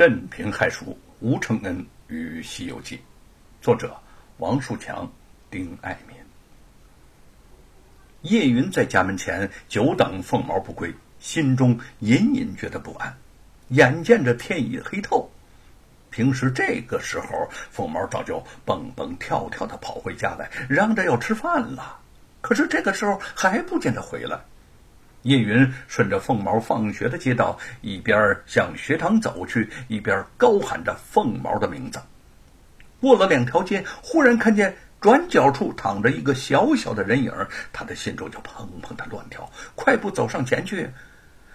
镇平害蜀，吴承恩与《西游记》，作者王树强、丁爱民。叶云在家门前久等凤毛不归，心中隐隐觉得不安。眼见着天已黑透，平时这个时候，凤毛早就蹦蹦跳跳的跑回家来，嚷着要吃饭了。可是这个时候还不见他回来。叶云顺着凤毛放学的街道，一边向学堂走去，一边高喊着凤毛的名字。过了两条街，忽然看见转角处躺着一个小小的人影，他的心中就砰砰的乱跳，快步走上前去，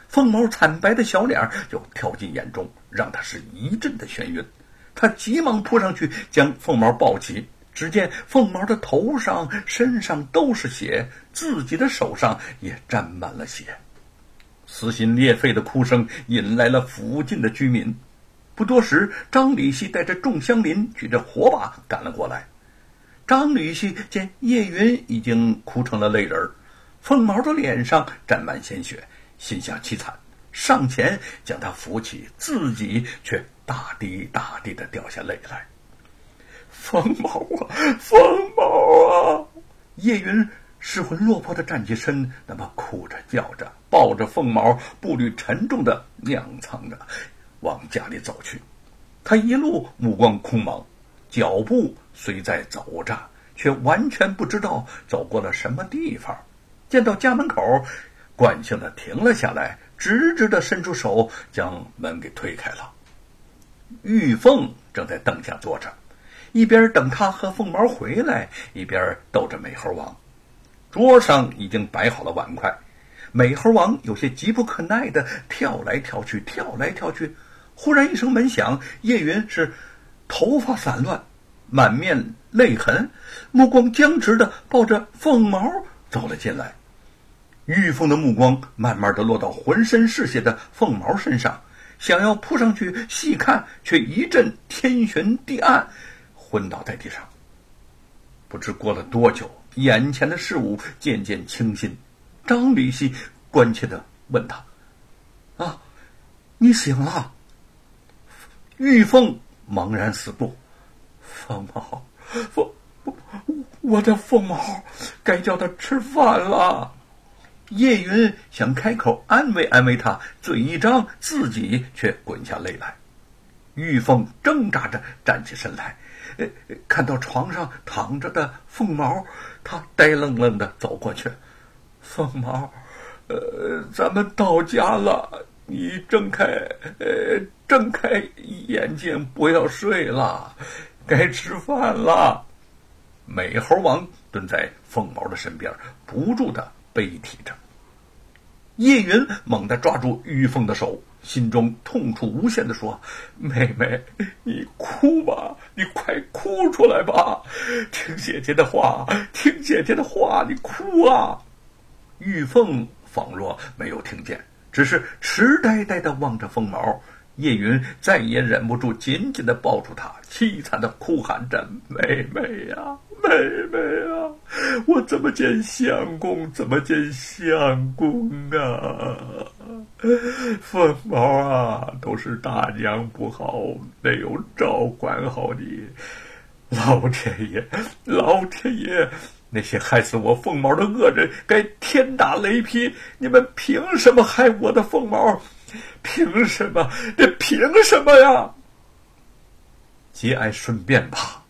凤毛惨白的小脸就跳进眼中，让他是一阵的眩晕。他急忙扑上去，将凤毛抱起。只见凤毛的头上、身上都是血，自己的手上也沾满了血，撕心裂肺的哭声引来了附近的居民。不多时，张李希带着众乡邻举着火把赶了过来。张李希见叶云已经哭成了泪人凤毛的脸上沾满鲜血，心下凄惨，上前将他扶起，自己却大滴大滴的掉下泪来。凤毛啊，凤毛啊！叶云失魂落魄的站起身，那么哭着叫着，抱着凤毛，步履沉重的踉跄着往家里走去。他一路目光空茫，脚步虽在走着，却完全不知道走过了什么地方。见到家门口，惯性的停了下来，直直的伸出手将门给推开了。玉凤正在凳下坐着。一边等他和凤毛回来，一边逗着美猴王。桌上已经摆好了碗筷，美猴王有些急不可耐的跳来跳去，跳来跳去。忽然一声门响，叶云是头发散乱，满面泪痕，目光僵直的抱着凤毛走了进来。玉凤的目光慢慢的落到浑身是血的凤毛身上，想要扑上去细看，却一阵天旋地暗。昏倒在地上。不知过了多久，眼前的事物渐渐清晰。张李希关切的问他：“啊，你醒了？”玉凤茫然四步：“凤毛，凤，我的凤毛，该叫他吃饭了。”叶云想开口安慰安慰他，嘴一张，自己却滚下泪来。玉凤挣扎着站起身来。呃看到床上躺着的凤毛，他呆愣愣的走过去。凤毛，呃，咱们到家了，你睁开，呃，睁开眼睛，不要睡了，该吃饭了。美猴王蹲在凤毛的身边，不住的悲啼着。叶云猛地抓住玉凤的手。心中痛楚无限的说：“妹妹，你哭吧，你快哭出来吧，听姐姐的话，听姐姐的话，你哭啊！”玉凤仿若没有听见，只是痴呆呆的望着凤毛。叶云再也忍不住，紧紧的抱住她，凄惨的哭喊着：“妹妹呀，妹妹啊，我怎么见相公，怎么见相公啊？凤毛啊，都是大娘不好，没有照管好你。老天爷，老天爷，那些害死我凤毛的恶人，该天打雷劈！你们凭什么害我的凤毛？”凭什么？这凭什么呀？节哀顺变吧，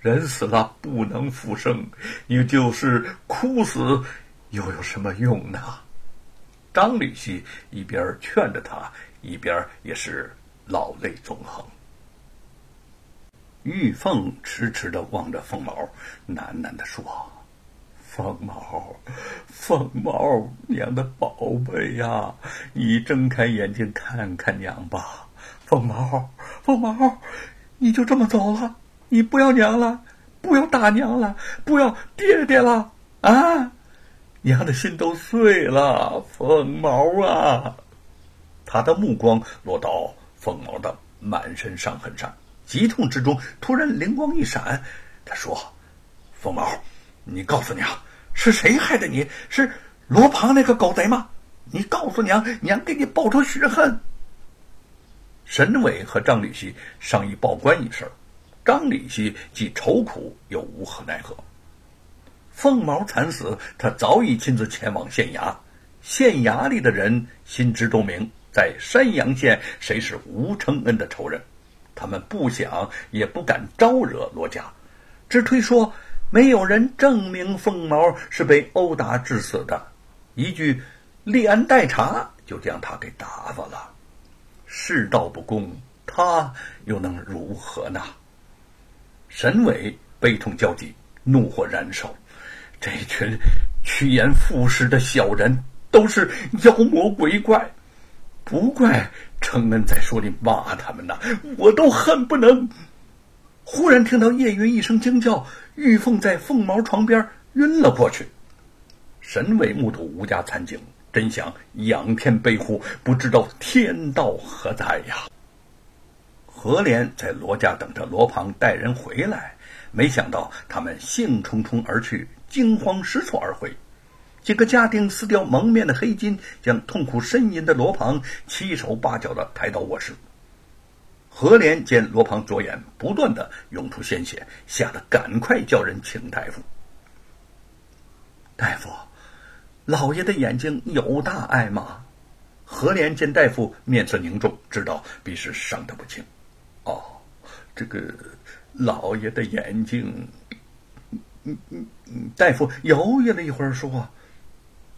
人死了不能复生，你就是哭死，又有什么用呢？张李希一边劝着他，一边也是老泪纵横。玉凤痴痴的望着凤毛，喃喃的说。凤毛，凤毛，娘的宝贝呀！你睁开眼睛看看娘吧。凤毛，凤毛，你就这么走了？你不要娘了，不要大娘了，不要爹爹了啊！娘的心都碎了。凤毛啊！他的目光落到凤毛的满身伤痕上，急痛之中突然灵光一闪，他说：“凤毛。”你告诉娘，是谁害的你？是罗庞那个狗贼吗？你告诉娘，娘给你报仇雪恨。沈伟和张礼熙商议报官一事，张礼熙既愁苦又无可奈何。凤毛惨死，他早已亲自前往县衙，县衙里的人心知肚明，在山阳县谁是吴承恩的仇人，他们不想也不敢招惹罗家，只推说没有人证明凤毛是被殴打致死的，一句立案待查就将他给打发了。世道不公，他又能如何呢？沈伟悲痛交集，怒火燃烧。这群趋炎附势的小人都是妖魔鬼怪，不怪承恩在说里骂他们呢，我都恨不能。忽然听到叶云一声惊叫，玉凤在凤毛床边晕了过去。沈伟目睹吴家惨景。真想仰天悲呼，不知道天道何在呀！何莲在罗家等着罗庞带人回来，没想到他们兴冲冲而去，惊慌失措而回。几个家丁撕掉蒙面的黑巾，将痛苦呻吟的罗庞七手八脚的抬到卧室。何莲见罗庞左眼不断的涌出鲜血，吓得赶快叫人请大夫。大夫。老爷的眼睛有大碍吗？何莲见大夫面色凝重，知道必是伤得不轻。哦，这个老爷的眼睛……嗯嗯嗯，大夫犹豫了一会儿，说：“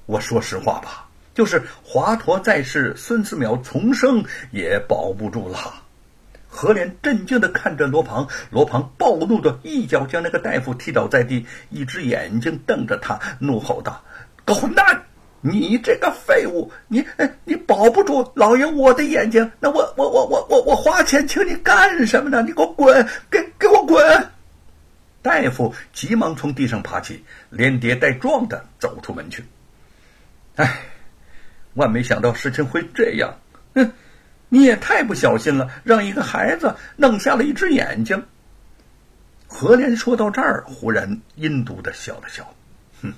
我说实话吧，就是华佗在世，孙思邈重生也保不住了。”何莲震惊的看着罗庞，罗庞暴怒的一脚将那个大夫踢倒在地，一只眼睛瞪着他，怒吼道。狗混蛋！你这个废物！你你保不住老爷我的眼睛，那我我我我我我花钱请你干什么呢？你给我滚！给给我滚！大夫急忙从地上爬起，连跌带撞的走出门去。哎，万没想到事情会这样！哼，你也太不小心了，让一个孩子弄瞎了一只眼睛。何莲说到这儿，忽然阴毒的笑了笑。哼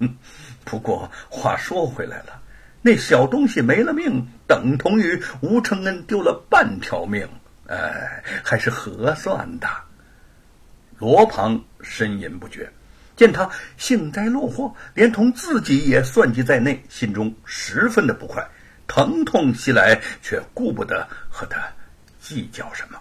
哼，不过话说回来了，那小东西没了命，等同于吴承恩丢了半条命，哎，还是合算的。罗庞呻吟不绝，见他幸灾乐祸，连同自己也算计在内，心中十分的不快，疼痛袭来，却顾不得和他计较什么。